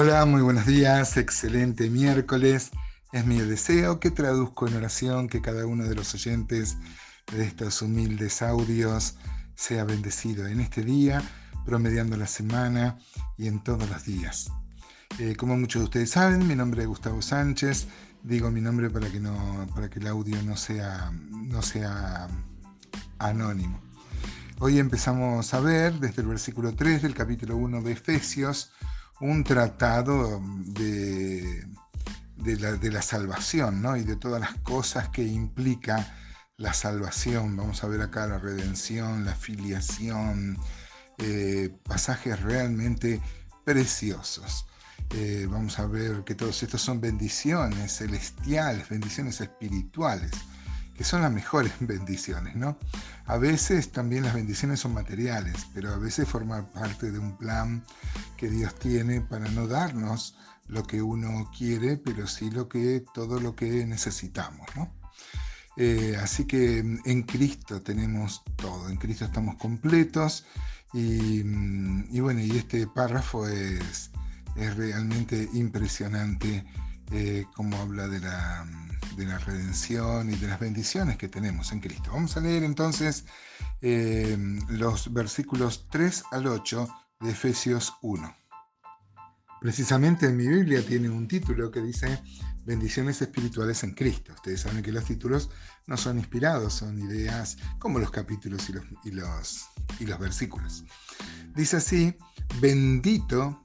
Hola, muy buenos días, excelente miércoles. Es mi deseo que traduzco en oración que cada uno de los oyentes de estos humildes audios sea bendecido en este día, promediando la semana y en todos los días. Eh, como muchos de ustedes saben, mi nombre es Gustavo Sánchez. Digo mi nombre para que, no, para que el audio no sea, no sea anónimo. Hoy empezamos a ver desde el versículo 3 del capítulo 1 de Efesios un tratado de, de, la, salvación ¿no? y de todas las cosas que implica la salvación. Vamos a ver acá la redención, la filiación, eh, pasajes realmente preciosos. Eh, vamos a ver que todos estos son bendiciones celestiales, bendiciones espirituales que son las mejores bendiciones, ¿no? A veces también las bendiciones son materiales, pero a veces forman parte de un plan que Dios tiene para no darnos lo que uno quiere, pero sí lo que, todo lo que necesitamos, ¿no? Eh, así que en Cristo tenemos todo, en Cristo estamos completos y, bueno, y este párrafo es, es realmente impresionante eh, como habla de la de la redención y de las bendiciones que tenemos en Cristo. Vamos a leer entonces eh, los versículos 3 al 8 de Efesios 1. Precisamente en mi Biblia tiene un título que dice Bendiciones espirituales en Cristo. Ustedes saben que los títulos no son inspirados, son ideas como los capítulos y los, y los, y los versículos. Dice así, bendito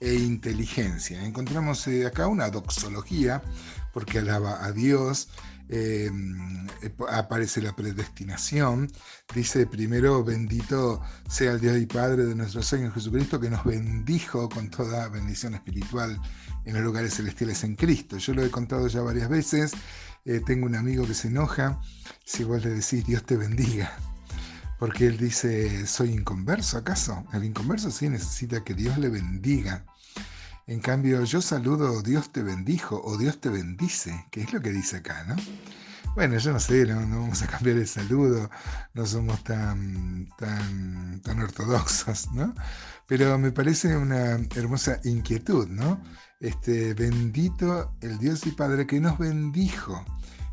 e inteligencia. Encontramos eh, acá una doxología, porque alaba a Dios, eh, aparece la predestinación. Dice primero, bendito sea el Dios y Padre de nuestro Señor Jesucristo, que nos bendijo con toda bendición espiritual en los lugares celestiales en Cristo. Yo lo he contado ya varias veces. Eh, tengo un amigo que se enoja si vos le decís Dios te bendiga. Porque él dice, ¿soy inconverso acaso? El inconverso sí necesita que Dios le bendiga. En cambio, yo saludo Dios te bendijo o Dios te bendice, que es lo que dice acá, ¿no? Bueno, yo no sé, no, vamos a cambiar el saludo, no somos tan, tan, tan ortodoxos, ¿no? Pero me parece una hermosa inquietud, ¿no? Este, bendito el Dios y Padre que nos bendijo.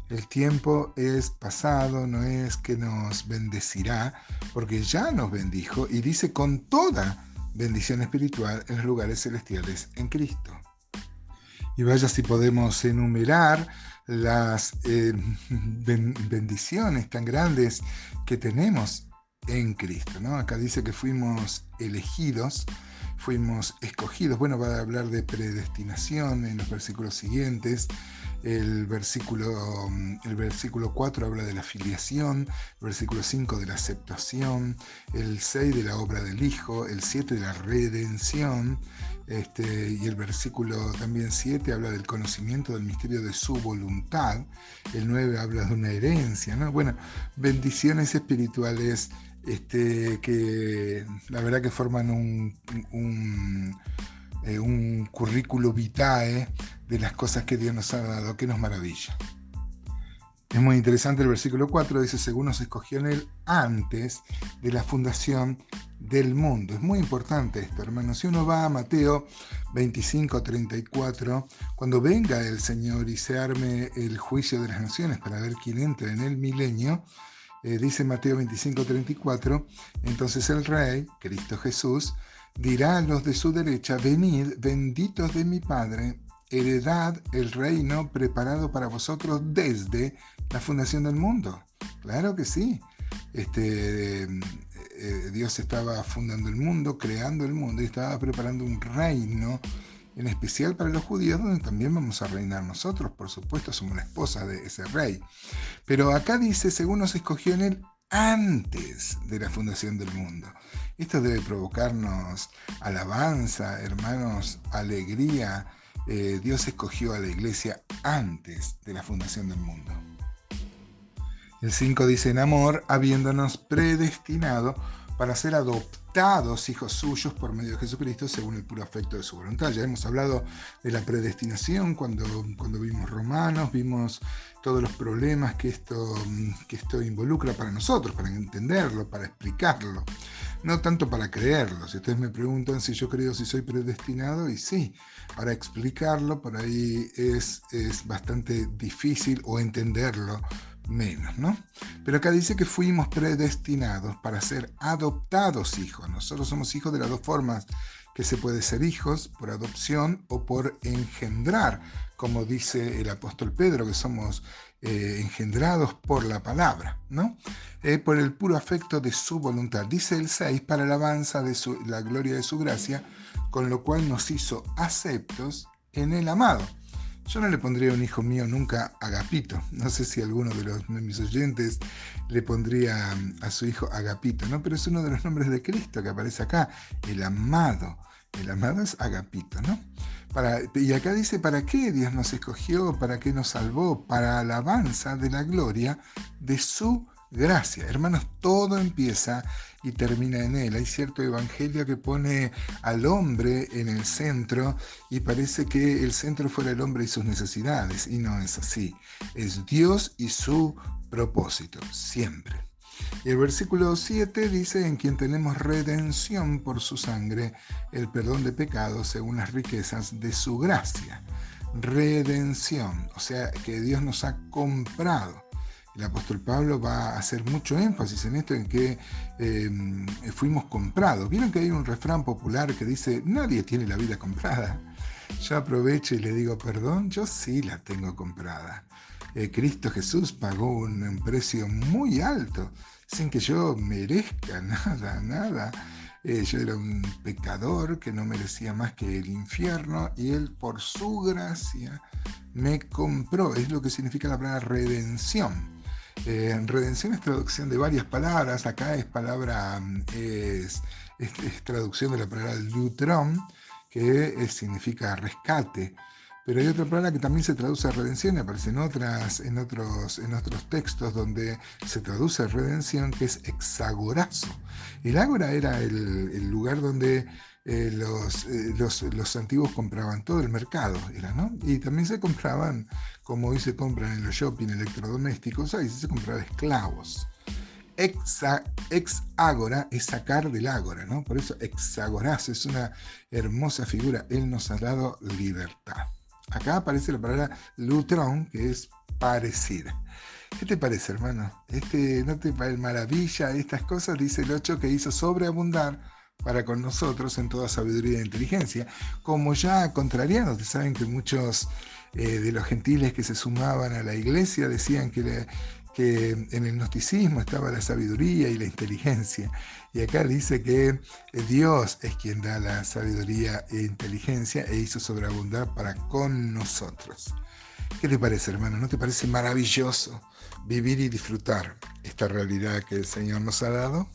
El tiempo es pasado, no es que nos bendecirá, porque ya nos bendijo y dice con toda bendición espiritual en los lugares celestiales en Cristo. Y vaya si podemos enumerar las eh, bendiciones tan grandes que tenemos en Cristo. ¿no? Acá dice que fuimos elegidos, fuimos escogidos. Bueno, va a hablar de predestinación en los versículos siguientes. El versículo, mm, el versículo 4 habla de la filiación, el versículo 5 de la aceptación, el 6 de la obra del Hijo, el 7 de la redención, este, y el versículo también 7 habla del conocimiento del misterio de su voluntad, el 9 habla de una herencia, ¿no? Bueno, bendiciones espirituales este, que la verdad que forman un, un, un currículo vitae de las cosas que Dios nos ha dado, que nos maravilla. Es muy interesante el versículo 4, dice, según nos escogió en él antes de la fundación del mundo. Es muy importante esto, hermanos. Si uno va a Mateo 25, 34, cuando venga el Señor y se arme el juicio de las naciones para ver quién entra en el milenio, eh, dice Mateo 25, 34, entonces el Rey, Cristo Jesús, dirá a los de su derecha, venid, benditos de mi Padre, heredad el reino preparado para vosotros desde la fundación del mundo. Claro que sí. Este, eh, Dios estaba fundando el mundo, creando el mundo y estaba preparando un reino en especial para los judíos, donde también vamos a reinar nosotros, por supuesto, somos la esposa de ese rey. Pero acá dice, según nos escogió en él antes de la fundación del mundo. Esto debe provocarnos alabanza, hermanos, alegría. Eh, Dios escogió a la iglesia antes de la fundación del mundo. El 5 dice, en amor, habiéndonos predestinado para ser adoptados hijos suyos por medio de Jesucristo según el puro afecto de su voluntad. Ya hemos hablado de la predestinación cuando, cuando vimos Romanos, vimos todos los problemas que esto, que esto involucra para nosotros, para entenderlo, para explicarlo, no tanto para creerlo. Si ustedes me preguntan si yo creo si soy predestinado, y sí, para explicarlo por ahí es, es bastante difícil o entenderlo menos, ¿no? Pero acá dice que fuimos predestinados para ser adoptados hijos. Nosotros somos hijos de las dos formas que se puede ser hijos, por adopción o por engendrar, como dice el apóstol Pedro, que somos eh, engendrados por la palabra, ¿no? Eh, por el puro afecto de su voluntad. Dice el 6, para alabanza de la gloria de su gracia, con lo cual nos hizo aceptos en el amado. Yo no le pondría a un hijo mío nunca Agapito. No sé si alguno de, los, mis oyentes le pondría a su hijo Agapito, ¿no? Pero es uno de los nombres de Cristo que aparece acá, el amado. El amado es Agapito, ¿no? Y acá dice, ¿para qué Dios nos escogió? ¿Para qué nos salvó? Para alabanza de la gloria de su gracia. Hermanos, todo empieza y termina en él. Hay cierto evangelio que pone al hombre en el centro y parece que el centro fuera el hombre y sus necesidades. Y no es así. Es Dios y su propósito, siempre. El versículo 7 dice, en quien tenemos redención por su sangre, el perdón de pecados según las riquezas de su gracia. Redención, o sea, que Dios nos ha comprado el apóstol Pablo va a hacer mucho énfasis en esto, en que em, fuimos comprados. Vieron que hay un refrán popular que dice, nadie tiene la vida comprada. Yo aprovecho y le digo, perdón, yo sí la tengo comprada. Eh, Cristo Jesús pagó un, precio muy alto, sin que yo merezca nada, nada. Eh, yo era un pecador que no merecía más que el infierno y Él por su gracia me compró. Es lo que significa la palabra redención. Eh, redención es traducción de varias palabras. Acá es palabra, es, traducción de la palabra lutron, que significa rescate. Pero hay otra palabra que también se traduce a redención aparece en, otras, en, otros, en otros textos donde se traduce redención, que es hexagorazo. El ágora era el lugar donde eh, los, eh, los, los, antiguos compraban todo el mercado, era, ¿no? Y también se compraban, como hoy se compran en los shopping electrodomésticos, ahí se compraban esclavos. Exa, ex ágora es sacar del ágora, ¿no? Por eso hexagoras es una hermosa figura. Él nos ha dado libertad. Acá aparece la palabra lutrón, que es parecida. ¿Qué te parece, hermano? Este, ¿No te parece maravilla estas cosas? Dice el 8 que hizo sobreabundar para con nosotros en toda sabiduría e inteligencia, como ya contrariando, ustedes saben que muchos eh, de los gentiles que se sumaban a la iglesia decían que, que en el gnosticismo estaba la sabiduría y la inteligencia, y acá dice que Dios es quien da la sabiduría e inteligencia e hizo sobreabundar para con nosotros. ¿Qué te parece, hermano? ¿No te parece maravilloso vivir y disfrutar esta realidad que el Señor nos ha dado?